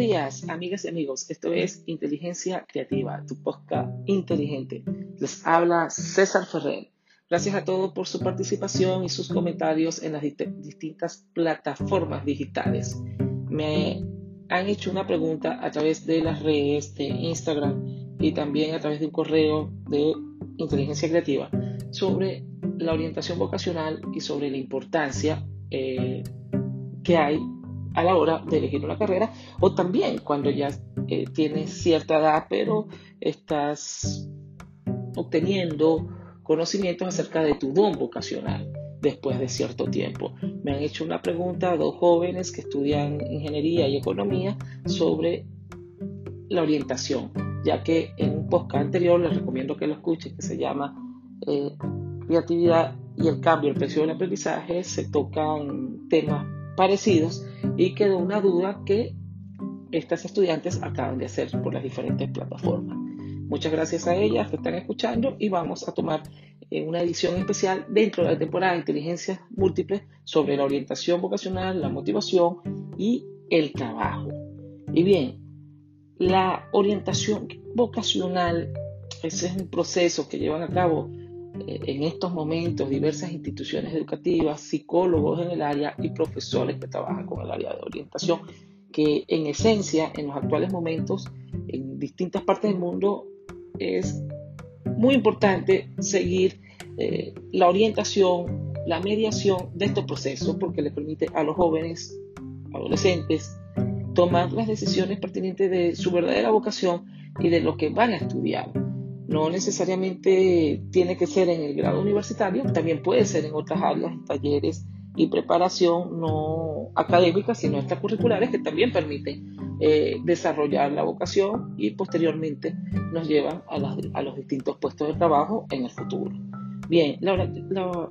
días, amigas y amigos. Esto es Inteligencia Creativa, tu podcast inteligente. Les habla César Ferrer. Gracias a todos por su participación y sus comentarios en las distintas plataformas digitales. Me han hecho una pregunta a través de las redes de Instagram y también a través de un correo de Inteligencia Creativa sobre la orientación vocacional y sobre la importancia eh, que hay a la hora de elegir una carrera o también cuando ya eh, tienes cierta edad pero estás obteniendo conocimientos acerca de tu don vocacional después de cierto tiempo. Me han hecho una pregunta a dos jóvenes que estudian ingeniería y economía sobre la orientación, ya que en un podcast anterior les recomiendo que lo escuchen, que se llama eh, Creatividad y el cambio, el precio del aprendizaje, se tocan temas parecidos y quedó una duda que estas estudiantes acaban de hacer por las diferentes plataformas. Muchas gracias a ellas que están escuchando y vamos a tomar eh, una edición especial dentro de la temporada de inteligencias múltiples sobre la orientación vocacional, la motivación y el trabajo. Y bien, la orientación vocacional ese es un proceso que llevan a cabo en estos momentos diversas instituciones educativas, psicólogos en el área y profesores que trabajan con el área de orientación, que en esencia en los actuales momentos en distintas partes del mundo es muy importante seguir eh, la orientación, la mediación de estos procesos porque le permite a los jóvenes, adolescentes, tomar las decisiones pertinentes de su verdadera vocación y de lo que van a estudiar no necesariamente tiene que ser en el grado universitario, también puede ser en otras áreas, talleres y preparación no académica, sino extracurriculares que también permiten eh, desarrollar la vocación y posteriormente nos llevan a, los distintos puestos de trabajo en el futuro. Bien, la,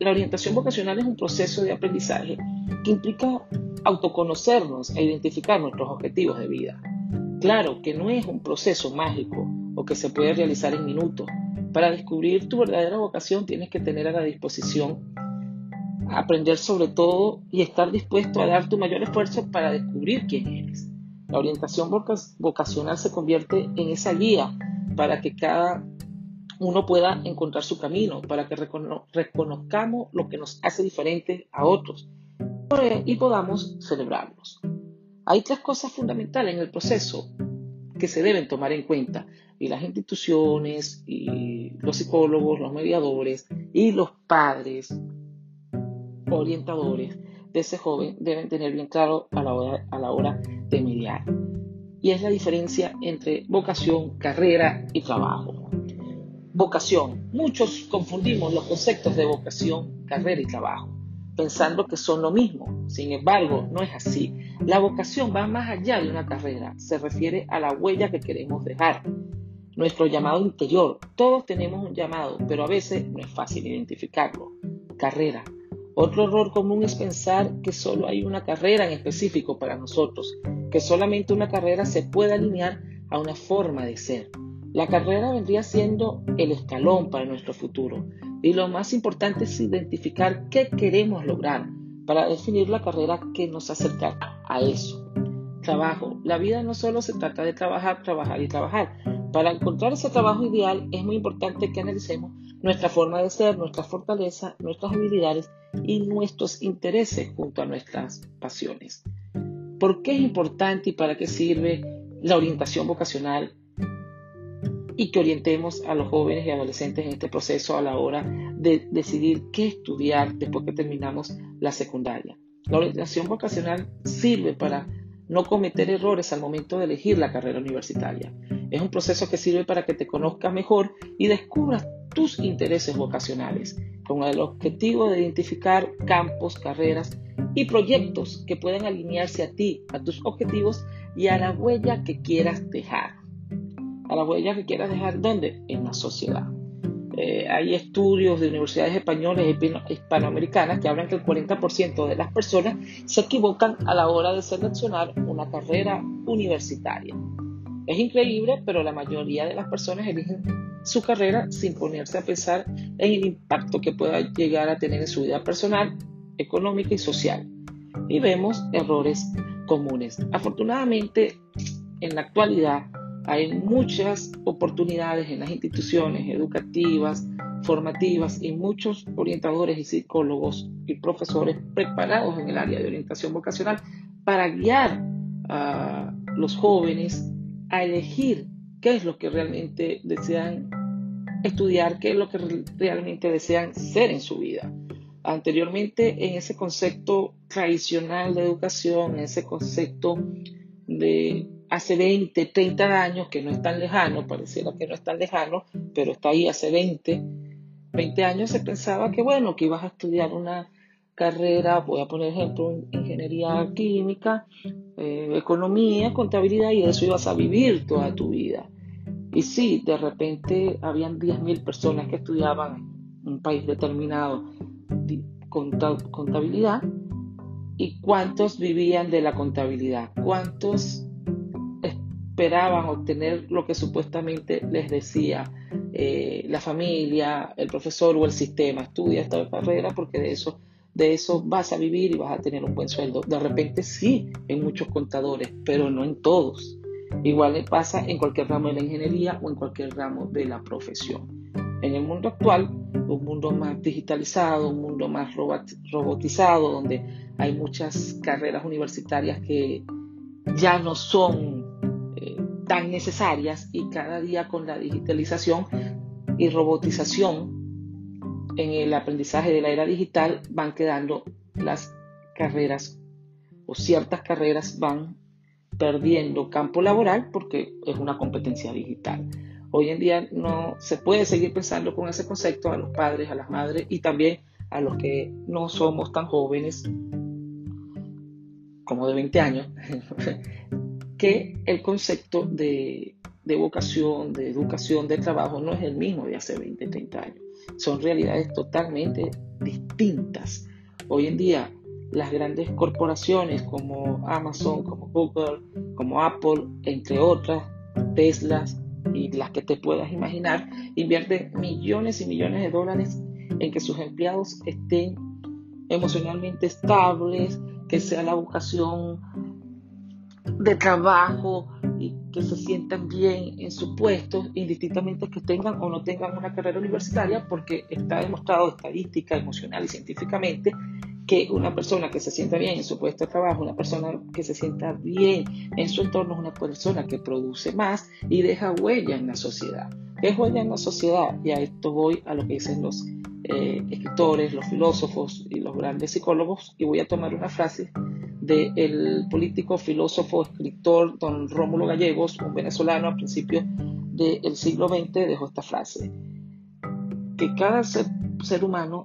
orientación vocacional es un proceso de aprendizaje que implica autoconocernos e identificar nuestros objetivos de vida. Claro que no es un proceso mágico que se puede realizar en minutos. Para descubrir tu verdadera vocación tienes que tener a la disposición aprender sobre todo y estar dispuesto a dar tu mayor esfuerzo para descubrir quién eres. La orientación vocacional se convierte en esa guía para que cada uno pueda encontrar su camino, para que reconozcamos lo que nos hace diferente a otros y podamos celebrarlos. Hay tres cosas fundamentales en el proceso que se deben tomar en cuenta y las instituciones y los psicólogos, los mediadores y los padres orientadores de ese joven deben tener bien claro a la hora, a la hora de mediar. Y es la diferencia entre vocación, carrera y trabajo. Vocación. Muchos confundimos los conceptos de vocación, carrera y trabajo, pensando que son lo mismo. Sin embargo, no es así. La vocación va más allá de una carrera, se refiere a la huella que queremos dejar, nuestro llamado interior. Todos tenemos un llamado, pero a veces no es fácil identificarlo. Carrera. Otro error común es pensar que solo hay una carrera en específico para nosotros, que solamente una carrera se puede alinear a una forma de ser. La carrera vendría siendo el escalón para nuestro futuro y lo más importante es identificar qué queremos lograr para definir la carrera que nos acerca a eso. Trabajo. La vida no solo se trata de trabajar, trabajar y trabajar. Para encontrar ese trabajo ideal es muy importante que analicemos nuestra forma de ser, nuestras fortalezas, nuestras habilidades y nuestros intereses junto a nuestras pasiones. ¿Por qué es importante y para qué sirve la orientación vocacional y que orientemos a los jóvenes y adolescentes en este proceso a la hora de decidir qué estudiar después que terminamos la secundaria. La orientación vocacional sirve para no cometer errores al momento de elegir la carrera universitaria. Es un proceso que sirve para que te conozcas mejor y descubras tus intereses vocacionales, con el objetivo de identificar campos, carreras y proyectos que puedan alinearse a ti, a tus objetivos y a la huella que quieras dejar a la huella que quieras dejar, ¿dónde? En la sociedad. Eh, hay estudios de universidades españolas y hispanoamericanas que hablan que el 40% de las personas se equivocan a la hora de seleccionar una carrera universitaria. Es increíble, pero la mayoría de las personas eligen su carrera sin ponerse a pensar en el impacto que pueda llegar a tener en su vida personal, económica y social. Y vemos errores comunes. Afortunadamente, en la actualidad hay muchas oportunidades en las instituciones educativas, formativas y muchos orientadores y psicólogos y profesores preparados en el área de orientación vocacional para guiar a los jóvenes a elegir qué es lo que realmente desean estudiar, qué es lo que realmente desean ser en su vida. Anteriormente, en ese concepto tradicional de educación, en ese concepto de hace 20, 30 años, que no es tan lejano, pareciera que no es tan lejano, pero está ahí hace 20, 20 años se pensaba que, bueno, que ibas a estudiar una carrera, voy a poner ejemplo, ingeniería química, eh, economía, contabilidad, y de eso ibas a vivir toda tu vida. Y sí, de repente habían 10.000 personas que estudiaban en un país determinado contabilidad, y cuántos vivían de la contabilidad, cuántos esperaban obtener lo que supuestamente les decía eh, la familia, el profesor o el sistema. Estudia esta carrera porque de eso, de eso vas a vivir y vas a tener un buen sueldo. De repente sí, en muchos contadores, pero no en todos. Igual pasa en cualquier ramo de la ingeniería o en cualquier ramo de la profesión. En el mundo actual, un mundo más digitalizado, un mundo más robotizado, donde hay muchas carreras universitarias que ya no son tan necesarias y cada día con la digitalización y robotización en el aprendizaje de la era digital van quedando las carreras o ciertas carreras van perdiendo campo laboral porque es una competencia digital. Hoy en día no se puede seguir pensando con ese concepto a los padres, a las madres y también a los que no somos tan jóvenes como de 20 años, que el concepto de, vocación, de educación, de trabajo no es el mismo de hace 20, 30 años. Son realidades totalmente distintas. Hoy en día, las grandes corporaciones como Amazon, como Google, como Apple, entre otras, Teslas y las que te puedas imaginar, invierten millones y millones de dólares en que sus empleados estén emocionalmente estables, que sea la vocación de trabajo y que se sientan bien en su puesto, indistintamente que tengan o no tengan una carrera universitaria, porque está demostrado estadística, emocional y científicamente que una persona que se sienta bien en su puesto de trabajo, una persona que se sienta bien en su entorno, es una persona que produce más y deja huella en la sociedad. ¿Qué es huella en la sociedad? Y a esto voy a lo que dicen los eh, escritores, los filósofos y los grandes psicólogos, y voy a tomar una frase del político, filósofo, escritor don Rómulo Gallegos, un venezolano a principios del siglo XX, dejó esta frase, que cada ser, ser humano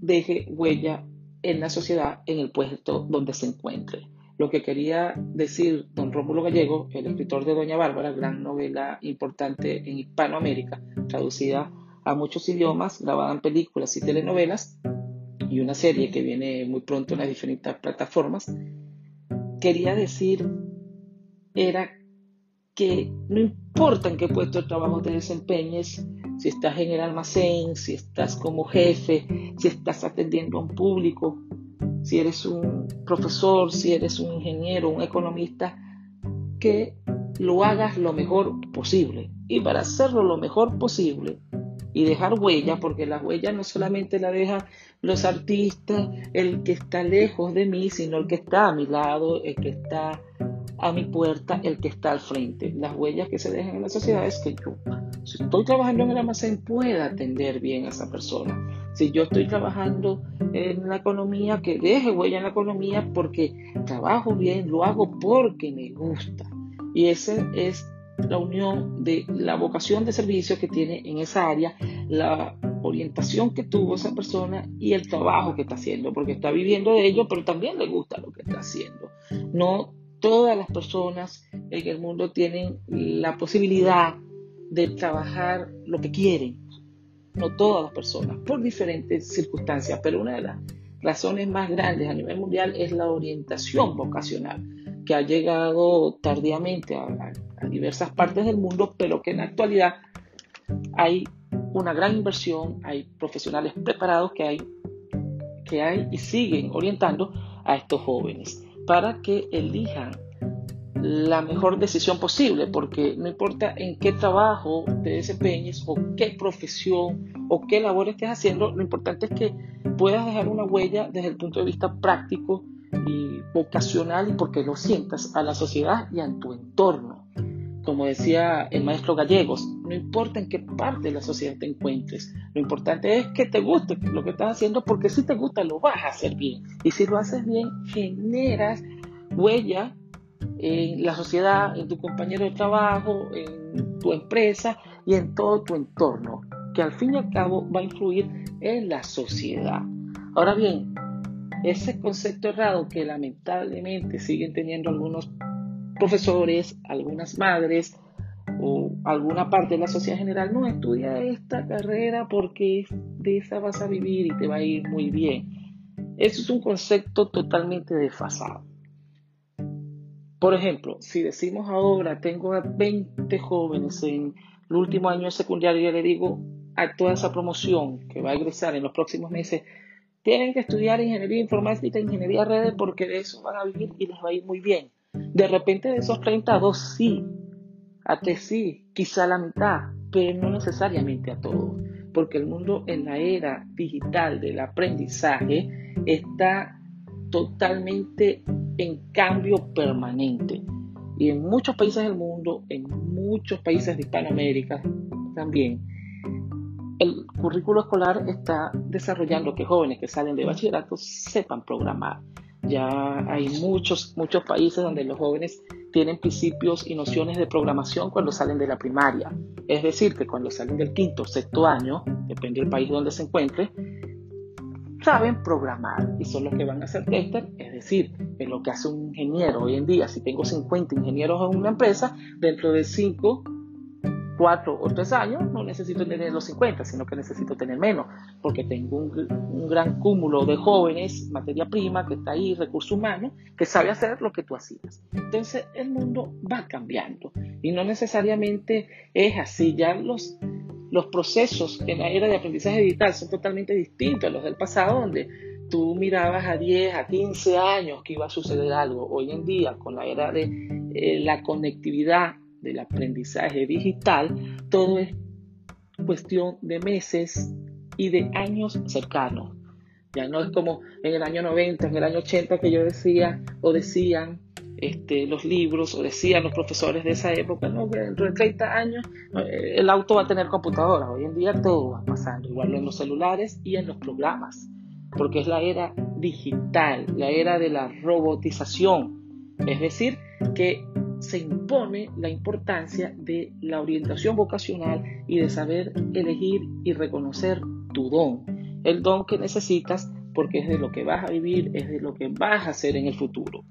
deje huella en la sociedad, en el puesto donde se encuentre. Lo que quería decir don Rómulo Gallego, el escritor de Doña Bárbara, gran novela importante en Hispanoamérica, traducida a muchos idiomas, grabada en películas y telenovelas, y una serie que viene muy pronto en las diferentes plataformas, quería decir era que no importa en qué puesto de trabajo te desempeñes, si estás en el almacén, si estás como jefe, si estás atendiendo a un público, si eres un profesor, si eres un ingeniero, un economista, que lo hagas lo mejor posible. Y para hacerlo lo mejor posible y dejar huella, porque la huella no solamente la deja los artistas, el que está lejos de mí, sino el que está a mi lado, el que está a mi puerta, el que está al frente. Las huellas que se dejan en la sociedad es que yo, si estoy trabajando en el almacén, pueda atender bien a esa persona. Si yo estoy trabajando en la economía, que deje huella en la economía porque trabajo bien, lo hago porque me gusta. Y esa es la unión de la vocación de servicio que tiene en esa área, la orientación que tuvo esa persona y el trabajo que está haciendo, porque está viviendo de ello, pero también le gusta lo que está haciendo. No todas las personas en el mundo tienen la posibilidad de trabajar lo que quieren, no todas las personas, por diferentes circunstancias, pero una de las razones más grandes a nivel mundial es la orientación vocacional, que ha llegado tardíamente a, diversas partes del mundo, pero que en la actualidad hay una gran inversión, hay profesionales preparados que hay, que hay y siguen orientando a estos jóvenes. para que elijan la mejor decisión posible, porque no importa en qué trabajo te desempeñes o qué profesión o qué labor estés haciendo, lo importante es que puedas dejar una huella desde el punto de vista práctico y vocacional y porque lo sientas a la sociedad y a tu entorno. Como decía el maestro Gallegos, no importa en qué parte de la sociedad te encuentres, lo importante es que te guste lo que estás haciendo porque si te gusta lo vas a hacer bien y si lo haces bien generas huella en la sociedad, en tu compañero de trabajo, en tu empresa y en todo tu entorno, que al fin y al cabo va a influir en la sociedad. Ahora bien, ese concepto errado que lamentablemente siguen teniendo algunos profesores, algunas madres o alguna parte de la sociedad general, no estudia esta carrera porque de esa vas a vivir y te va a ir muy bien. Eso es un concepto totalmente desfasado. Por ejemplo, si decimos ahora, tengo a 20 jóvenes en el último año de secundaria y le digo a toda esa promoción que va a egresar en los próximos meses, tienen que estudiar ingeniería informática ingeniería redes porque de eso van a vivir y les va a ir muy bien. De repente de esos 30 a 2 sí, a 3 sí, quizá la mitad, pero no necesariamente a todos, porque el mundo en la era digital del aprendizaje está totalmente en cambio permanente. Y en muchos países del mundo, en muchos países de Hispanoamérica también, el currículo escolar está desarrollando que jóvenes que salen de bachillerato sepan programar. Ya hay muchos, muchos países donde los jóvenes tienen principios y nociones de programación cuando salen de la primaria. Es decir, que cuando salen del quinto o sexto año, depende del país donde se encuentre, saben programar y son los que van a hacer tester, es decir, es lo que hace un ingeniero hoy en día. Si tengo 50 ingenieros en una empresa, dentro de 5, 4 o 3 años no necesito tener los 50, sino que necesito tener menos, porque tengo un, un gran cúmulo de jóvenes, materia prima que está ahí, recursos humanos, que sabe hacer lo que tú hacías. Entonces el mundo va cambiando y no necesariamente es así. Ya los los procesos en la era de aprendizaje digital son totalmente distintos a los del pasado, donde tú mirabas a 10, a 15 años que iba a suceder algo. Hoy en día, con la era de eh, la conectividad del aprendizaje digital, todo es cuestión de meses y de años cercanos. Ya no es como en el año 90, en el año 80 que yo decía o decían este, los libros o decían los profesores de esa época, no, dentro de 30 años eh, el auto va a tener computadora. Hoy en día todo va pasando, igual en los celulares y en los programas, porque es la era digital, la era de la robotización. Es decir, que se impone la importancia de la orientación vocacional y de saber elegir y reconocer tu don, el don que necesitas porque es de lo que vas a vivir, es de lo que vas a hacer en el futuro.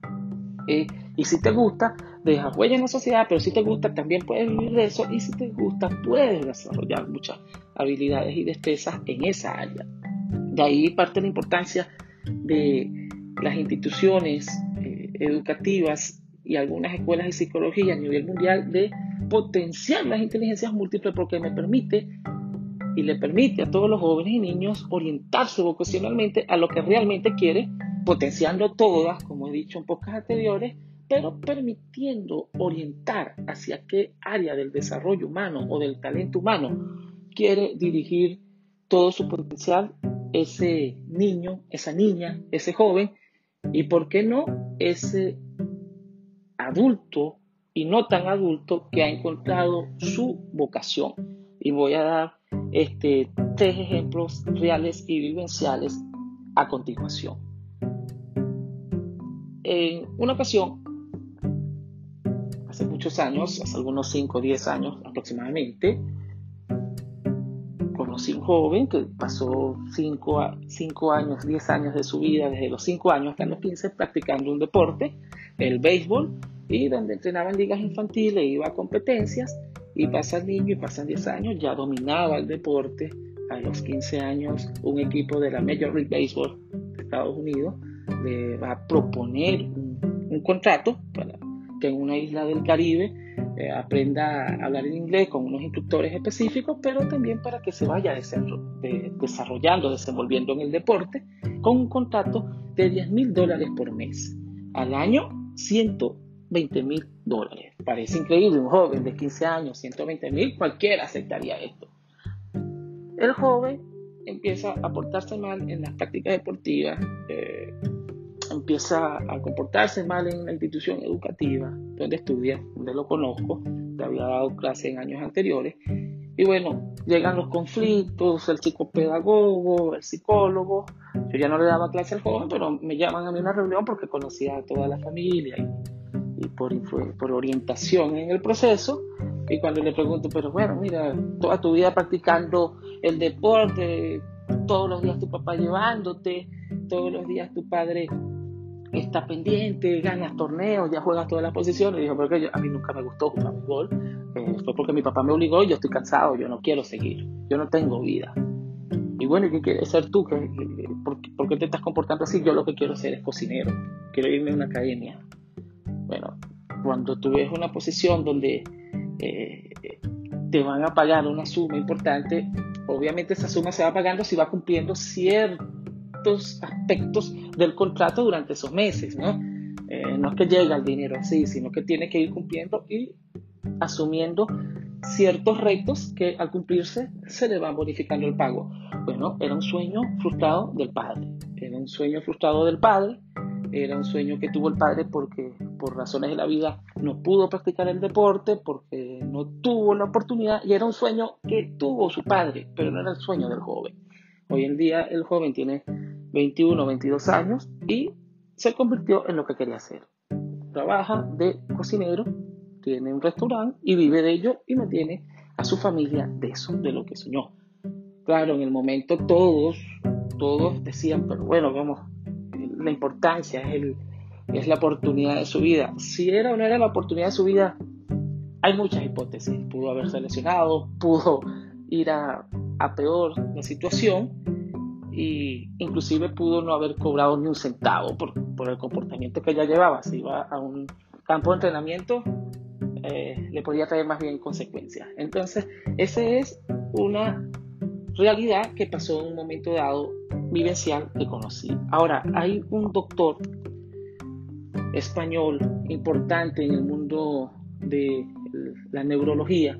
Eh, y si te gusta, dejas huella en la sociedad, pero si te gusta, también puedes vivir de eso. Y si te gusta, puedes desarrollar muchas habilidades y destrezas en esa área. De ahí parte la importancia de las instituciones eh, educativas y algunas escuelas de psicología a nivel mundial de potenciar las inteligencias múltiples porque me permite y le permite a todos los jóvenes y niños orientarse vocacionalmente a lo que realmente quiere potenciando todas, como he dicho en pocas anteriores, pero permitiendo orientar hacia qué área del desarrollo humano o del talento humano quiere dirigir todo su potencial ese niño, esa niña, ese joven y, ¿por qué no, ese adulto y no tan adulto que ha encontrado su vocación. Y voy a dar este, tres ejemplos reales y vivenciales a continuación. En una ocasión, hace muchos años, hace algunos 5 o 10 años aproximadamente, conocí un joven que pasó 5 años, 10 años de su vida, desde los 5 años hasta los 15, practicando un deporte, el béisbol, y donde entrenaba en ligas infantiles, iba a competencias, y pasa el niño y pasan 10 años, ya dominaba el deporte. A los 15 años, un equipo de la Major League Baseball de Estados Unidos le va a proponer un, contrato para que en una isla del Caribe eh, aprenda a hablar en inglés con unos instructores específicos, pero también para que se vaya desarrollando, desenvolviendo en el deporte, con un contrato de 10 mil dólares por mes. al año 120 mil dólares. Parece increíble, un joven de 15 años, 120 mil, cualquiera aceptaría esto. El joven empieza a portarse mal en las prácticas deportivas, eh, empieza a comportarse mal en la institución educativa donde estudia, donde lo conozco, te había dado clase en años anteriores. Y bueno, llegan los conflictos, el psicopedagogo, el psicólogo. Yo ya no le daba clase al joven, pero me llaman a mí a una reunión porque conocía a toda la familia y, y por, por orientación en el proceso. Y cuando le pregunto, pero bueno, mira, toda tu vida practicando el deporte, todos los días tu papá llevándote, todos los días tu padre está pendiente, ganas torneos, ya juegas todas las posiciones. Y dijo, porque a mí nunca me gustó jugar fútbol. Eh, fue porque mi papá me obligó y yo estoy cansado, yo no quiero seguir, yo no tengo vida. Y bueno, ¿y qué quieres ser tú? por, qué te estás comportando así? Yo lo que quiero ser es cocinero, quiero irme a una academia. Bueno, cuando tú ves una posición donde eh, te van a pagar una suma importante, obviamente esa suma se va pagando si va cumpliendo ciertos aspectos del contrato durante esos meses, ¿no? Eh, no es que llega el dinero así, sino que tiene que ir cumpliendo y asumiendo ciertos retos que al cumplirse se le va bonificando el pago. Bueno, era un sueño frustrado del padre, era un sueño frustrado del padre, era un sueño que tuvo el padre porque por razones de la vida no pudo practicar el deporte, porque no tuvo la oportunidad y era un sueño que tuvo su padre, pero no era el sueño del joven. Hoy en día el joven tiene 21 o 22 años y se convirtió en lo que quería hacer. Trabaja de cocinero, tiene un restaurante y vive de ello y mantiene a su familia de eso, de lo que soñó. Claro, en el momento todos, todos decían, pero bueno, vamos, la importancia es, el, es la oportunidad de su vida. Si era o no era la oportunidad de su vida, hay muchas hipótesis. Pudo haberse lesionado, pudo ir a, a peor la situación y inclusive pudo no haber cobrado ni un centavo por, por el comportamiento que ella llevaba. Si iba a un campo de entrenamiento, eh, le podía traer más bien consecuencias. Entonces, esa es una realidad que pasó en un momento dado vivencial que conocí. Ahora, hay un doctor español importante en el mundo de la neurología,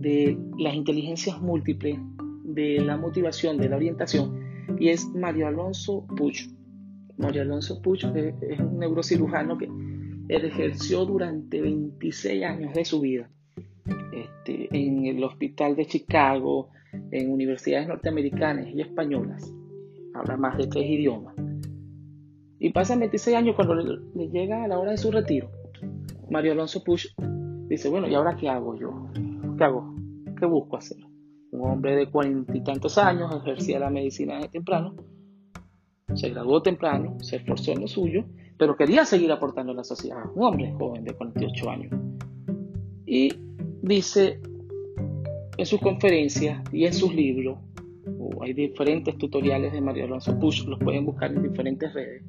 de las inteligencias múltiples, de la motivación, de la orientación, y es Mario Alonso Puch. Mario Alonso Puch es un neurocirujano que ejerció durante 26 años de su vida este, en el hospital de Chicago, en universidades norteamericanas y españolas. Habla más de tres idiomas. Y pasa 26 años cuando le, llega a la hora de su retiro. Mario Alonso Push dice, bueno, ¿y ahora qué hago yo? ¿Qué hago? ¿Qué busco hacer? Un hombre de cuarenta y tantos años, ejercía la medicina de temprano, se graduó temprano, se esforzó en lo suyo, pero quería seguir aportando a la sociedad. Un hombre joven de 48 años. Y dice en sus conferencias y en sus libros, hay diferentes tutoriales de Mario Alonso Push, los pueden buscar en diferentes redes.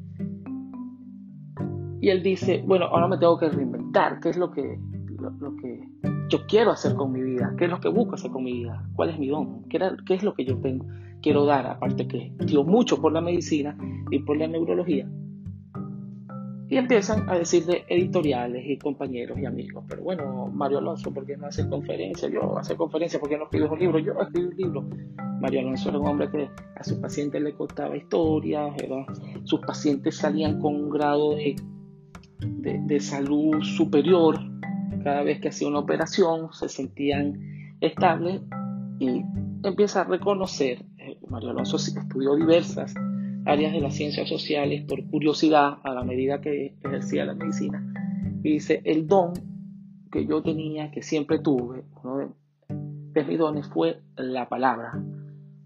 Y él dice, bueno, ahora me tengo que reinventar, ¿qué es lo que, lo, que yo quiero hacer con mi vida? ¿Qué es lo que busco hacer con mi vida? ¿Cuál es mi don? ¿Qué, qué es lo que yo tengo, quiero dar? Aparte que dio mucho por la medicina y por la neurología y empiezan a decir de editoriales y compañeros y amigos. Pero bueno, Mario Alonso, ¿por qué no hace conferencias? Yo hace conferencias, ¿por qué no escribo un libro? Yo escribí un libro. Mario Alonso era un hombre que a sus pacientes le contaba historias, sus pacientes salían con un grado de, de, salud superior cada vez que hacía una operación, se sentían estables y empieza a reconocer. Eh, Mario Alonso estudió diversas áreas de las ciencias sociales por curiosidad a la medida que ejercía la medicina. Y dice, el don que yo tenía, que siempre tuve, uno de, mis dones fue la palabra,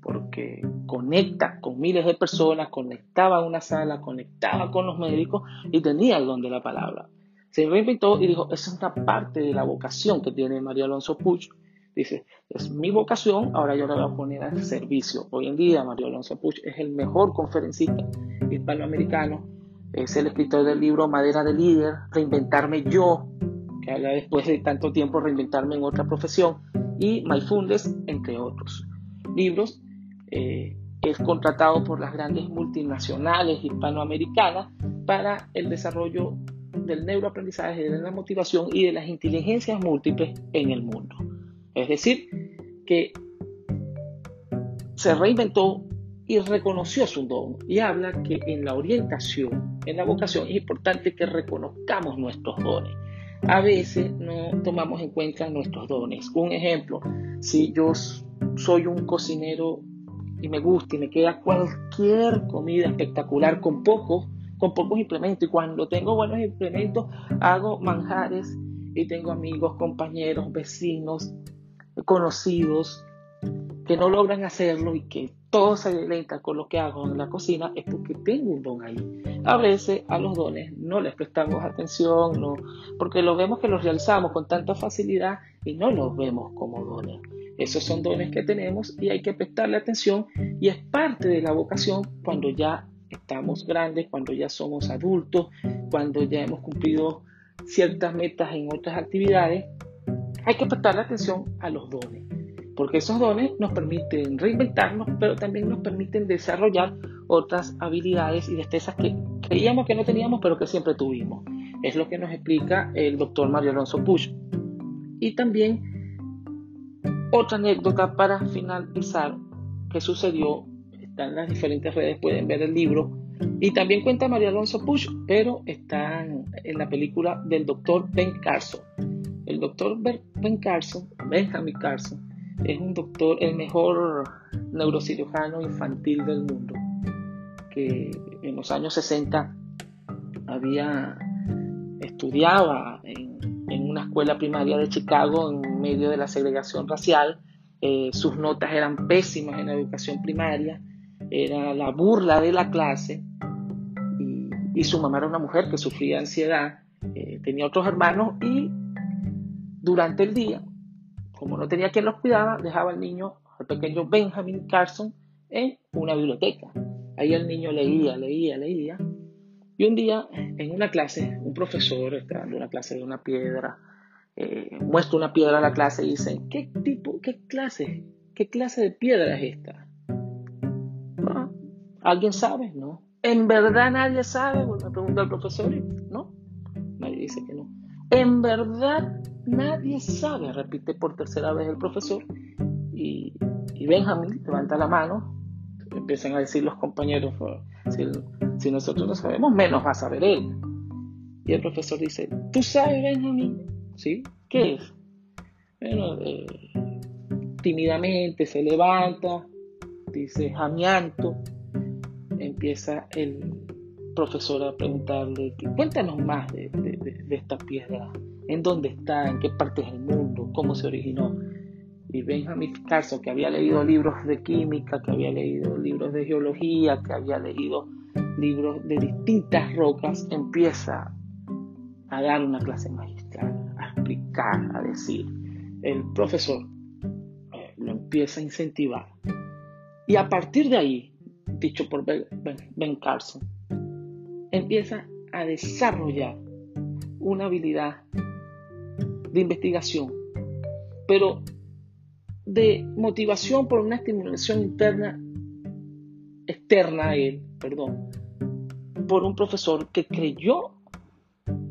porque conecta con miles de personas, conectaba a una sala, conectaba con los médicos y tenía el don de la palabra. Se reinventó y dijo, esa es una parte de la vocación que tiene María Alonso Puch Dice, es mi vocación, ahora yo la voy a poner al servicio. Hoy en día Mario Alonso Puch es el mejor conferencista hispanoamericano, es el escritor del libro Madera de Líder, Reinventarme Yo, que habla después de tanto tiempo reinventarme en otra profesión, y Mindfulness, entre otros. Libros eh, es contratado por las grandes multinacionales hispanoamericanas para el desarrollo del neuroaprendizaje, de la motivación y de las inteligencias múltiples en el mundo. Es decir, que se reinventó y reconoció su don y habla que en la orientación, en la vocación, es importante que reconozcamos nuestros dones. A veces no tomamos en cuenta nuestros dones. Un ejemplo, si yo soy un cocinero y me gusta y me queda cualquier comida espectacular con pocos, con pocos implementos y cuando tengo buenos implementos hago manjares y tengo amigos, compañeros, vecinos, conocidos que no logran hacerlo y que todo se deleitan con lo que hago en la cocina es porque tengo un don ahí. A veces a los dones no les prestamos atención, no, porque lo vemos que los realizamos con tanta facilidad y no los vemos como dones. Esos son dones que tenemos y hay que prestarle atención y es parte de la vocación cuando ya estamos grandes, cuando ya somos adultos, cuando ya hemos cumplido ciertas metas en otras actividades. Hay que prestarle atención a los dones porque esos dones nos permiten reinventarnos, pero también nos permiten desarrollar otras habilidades y destrezas que creíamos que no teníamos, pero que siempre tuvimos. Es lo que nos explica el doctor Mario Alonso Push. Y también otra anécdota para finalizar que sucedió, está en las diferentes redes, pueden ver el libro, y también cuenta Mario Alonso Push, pero está en la película del doctor Ben Carson. El doctor Ben Carson, Benjamin Carson, es un doctor, el mejor neurocirujano infantil del mundo, que en los años 60 había estudiaba en, una escuela primaria de Chicago en medio de la segregación racial. Eh, sus notas eran pésimas en la educación primaria, era la burla de la clase y, su mamá era una mujer que sufría ansiedad, eh, tenía otros hermanos y durante el día como no tenía quien los cuidaba, dejaba al niño, al pequeño Benjamin Carson, en una biblioteca. Ahí el niño leía, leía, leía. Y un día, en una clase, un profesor está dando una clase de una piedra, eh, muestra una piedra a la clase y dice, ¿qué tipo, qué clase, qué clase de piedra es esta? Ah, ¿Alguien sabe? No. ¿En verdad nadie sabe? Me pregunta el profesor. No, nadie dice que no. En verdad Nadie sabe, repite por tercera vez el profesor. Y, Benjamin levanta la mano. Empiezan a decir los compañeros, si, nosotros no sabemos, menos va a saber él. Y el profesor dice, ¿tú sabes, Benjamin? ¿Sí? ¿Qué es? Bueno, eh, tímidamente se levanta, dice, jamianto. Empieza el profesor a preguntarle, cuéntanos más de esta piedra en dónde está, en qué partes del mundo, cómo se originó. Y Benjamin Carson, que había leído libros de química, que había leído libros de geología, que había leído libros de distintas rocas, empieza a dar una clase magistral, a explicar, a decir. El profesor eh, lo empieza a incentivar. Y a partir de ahí, dicho por ben Carson, empieza a desarrollar una habilidad de investigación, pero de motivación por una estimulación interna, externa a él, perdón, por un profesor que creyó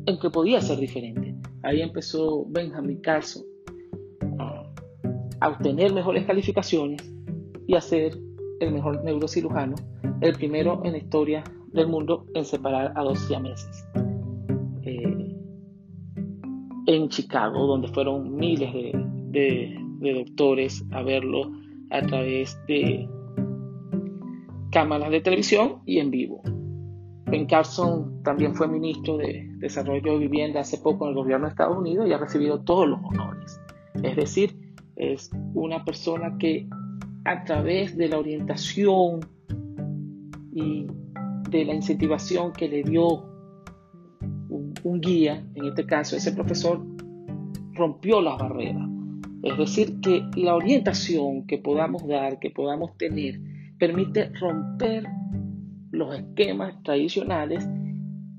en que podía ser diferente. Ahí empezó Benjamin Carson a, a obtener mejores calificaciones y a ser el mejor neurocirujano, el primero en la historia del mundo en separar a dos siameses en Chicago, donde fueron miles de, doctores a verlo a través de cámaras de televisión y en vivo. Ben Carson también fue ministro de Desarrollo de Vivienda hace poco en el gobierno de Estados Unidos y ha recibido todos los honores. Es decir, es una persona que a través de la orientación y de la incentivación que le dio un guía, en este caso ese profesor, rompió las barreras. Es decir, que la orientación que podamos dar, que podamos tener, permite romper los esquemas tradicionales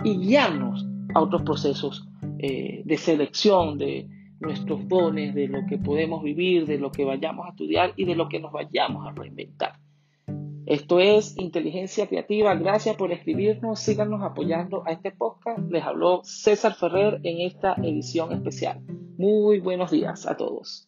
y guiarnos a otros procesos eh, de selección de nuestros dones, de lo que podemos vivir, de lo que vayamos a estudiar y de lo que nos vayamos a reinventar. Esto es Inteligencia Creativa. Gracias por escribirnos. Síganos apoyando a este podcast. Les habló César Ferrer en esta edición especial. Muy buenos días a todos.